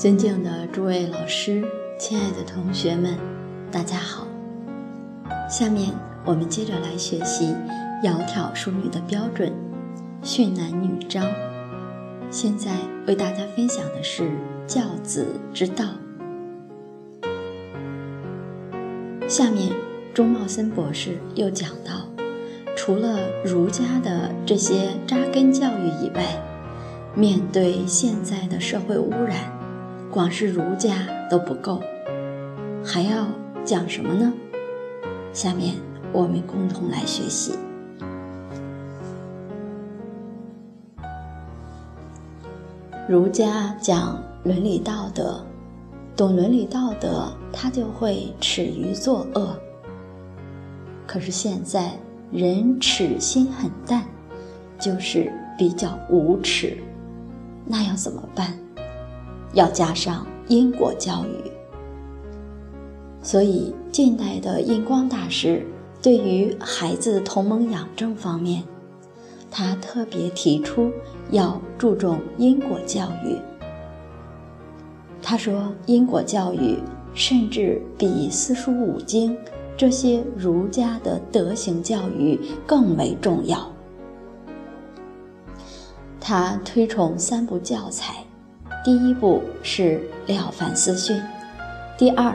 尊敬的诸位老师，亲爱的同学们，大家好。下面我们接着来学习“窈窕淑女”的标准，训男女章。现在为大家分享的是教子之道。下面钟茂森博士又讲到，除了儒家的这些扎根教育以外，面对现在的社会污染。光是儒家都不够，还要讲什么呢？下面我们共同来学习。儒家讲伦理道德，懂伦理道德，他就会耻于作恶。可是现在人耻心很淡，就是比较无耻，那要怎么办？要加上因果教育，所以近代的印光大师对于孩子同盟养正方面，他特别提出要注重因果教育。他说，因果教育甚至比四书五经这些儒家的德行教育更为重要。他推崇三部教材。第一步是《了凡四训》，第二《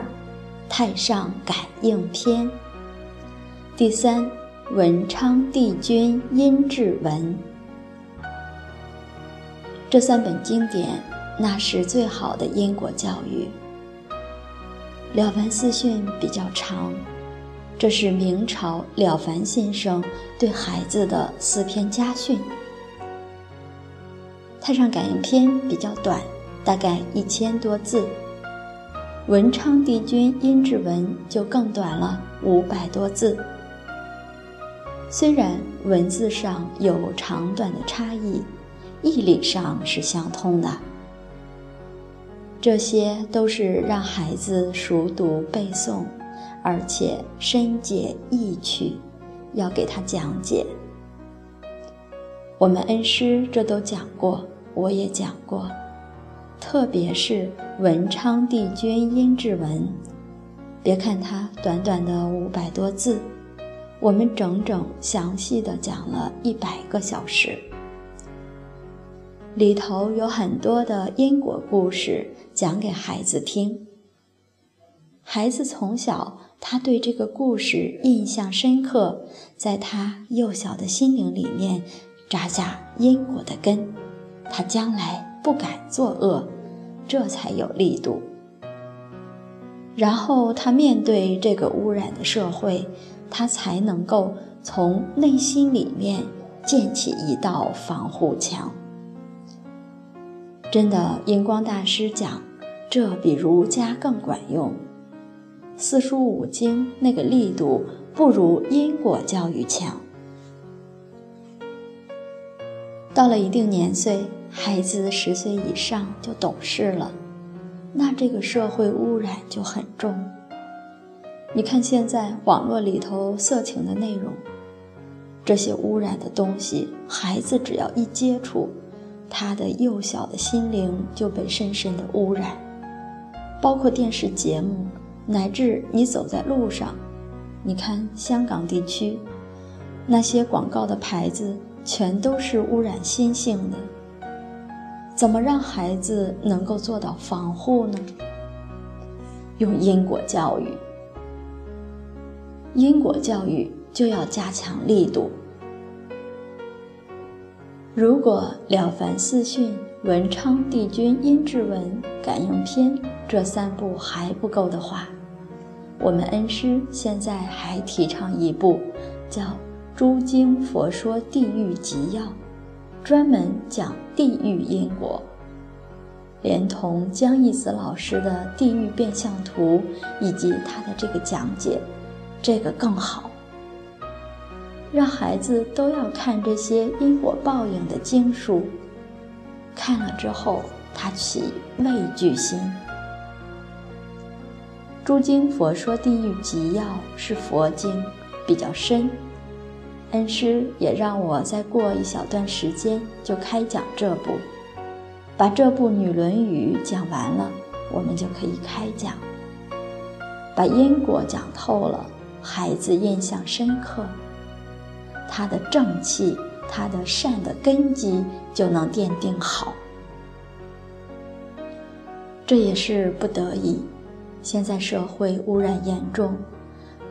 太上感应篇》，第三《文昌帝君阴骘文》。这三本经典，那是最好的因果教育。《了凡四训》比较长，这是明朝了凡先生对孩子的四篇家训。《太上感应篇》比较短。大概一千多字，文昌帝君阴骘文就更短了，五百多字。虽然文字上有长短的差异，义理上是相通的。这些都是让孩子熟读背诵，而且深解意趣，要给他讲解。我们恩师这都讲过，我也讲过。特别是文昌帝君阴骘文，别看它短短的五百多字，我们整整详细的讲了一百个小时，里头有很多的因果故事讲给孩子听。孩子从小他对这个故事印象深刻，在他幼小的心灵里面扎下因果的根，他将来。不敢作恶，这才有力度。然后他面对这个污染的社会，他才能够从内心里面建起一道防护墙。真的，荧光大师讲，这比儒家更管用。四书五经那个力度不如因果教育强。到了一定年岁。孩子十岁以上就懂事了，那这个社会污染就很重。你看现在网络里头色情的内容，这些污染的东西，孩子只要一接触，他的幼小的心灵就被深深的污染。包括电视节目，乃至你走在路上，你看香港地区那些广告的牌子，全都是污染心性的。怎么让孩子能够做到防护呢？用因果教育，因果教育就要加强力度。如果《了凡四训》《文昌帝君阴骘文》《感应篇》这三部还不够的话，我们恩师现在还提倡一部，叫《诸经佛说地狱集要》。专门讲地狱因果，连同江一子老师的地狱变相图以及他的这个讲解，这个更好。让孩子都要看这些因果报应的经书，看了之后他起畏惧心。诸经佛说地狱极要是佛经，比较深。恩师也让我再过一小段时间就开讲这部，把这部《女论语》讲完了，我们就可以开讲。把因果讲透了，孩子印象深刻，他的正气、他的善的根基就能奠定好。这也是不得已。现在社会污染严重，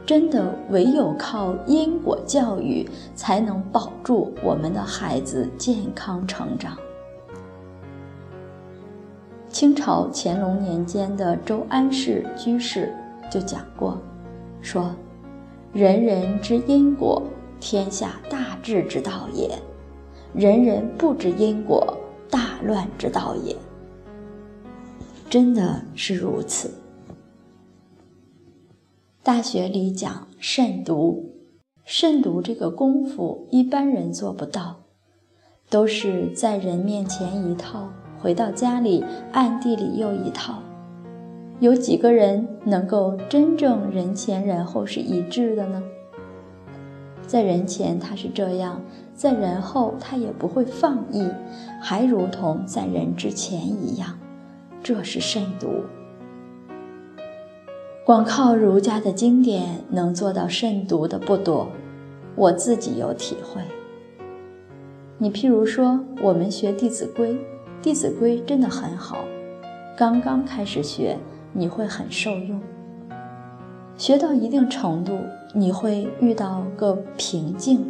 真的唯有靠因果教育才能保住我们的孩子健康成长。清朝乾隆年间的周安世居士就讲过，说：“人人知因果，天下大治之道也；人人不知因果，大乱之道也。”真的是如此。大学里讲慎独，慎独这个功夫一般人做不到，都是在人面前一套，回到家里暗地里又一套。有几个人能够真正人前人后是一致的呢？在人前他是这样，在人后他也不会放逸，还如同在人之前一样，这是慎独。光靠儒家的经典能做到慎独的不多，我自己有体会。你譬如说，我们学《弟子规》，《弟子规》真的很好，刚刚开始学你会很受用，学到一定程度你会遇到个瓶颈，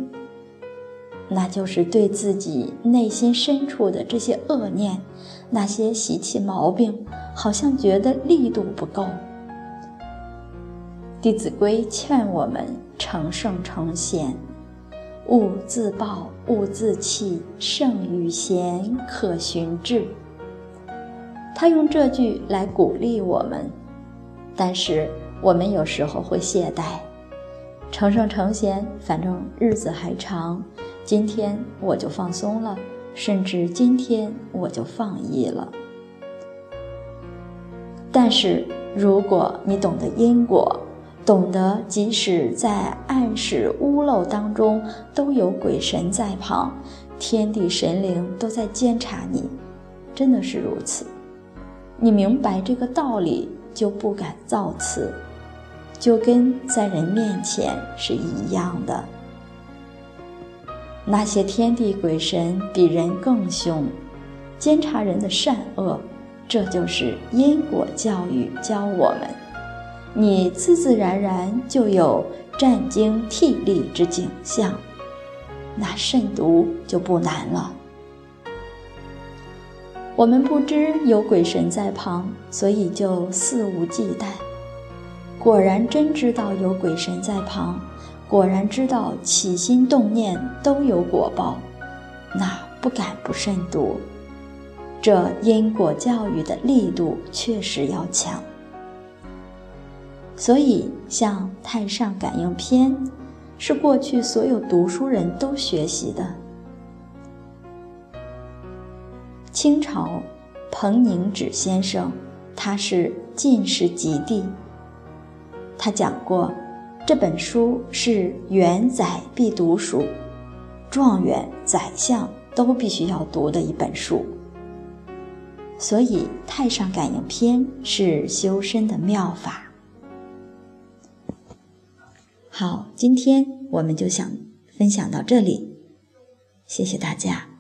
那就是对自己内心深处的这些恶念、那些习气毛病，好像觉得力度不够。《弟子规》劝我们成圣成贤，勿自暴，勿自弃，圣与贤，可循志。他用这句来鼓励我们，但是我们有时候会懈怠。成圣成贤，反正日子还长，今天我就放松了，甚至今天我就放逸了。但是如果你懂得因果，懂得，即使在暗室屋漏当中，都有鬼神在旁，天地神灵都在监察你，真的是如此。你明白这个道理，就不敢造次，就跟在人面前是一样的。那些天地鬼神比人更凶，监察人的善恶，这就是因果教育教我们。你自自然然就有战惊涕厉之景象，那慎独就不难了。我们不知有鬼神在旁，所以就肆无忌惮。果然真知道有鬼神在旁，果然知道起心动念都有果报，那不敢不慎独。这因果教育的力度确实要强。所以，像《太上感应篇》，是过去所有读书人都学习的。清朝彭宁止先生，他是进士及第。他讲过，这本书是元宰必读书，状元、宰相都必须要读的一本书。所以，《太上感应篇》是修身的妙法。好，今天我们就想分享到这里，谢谢大家。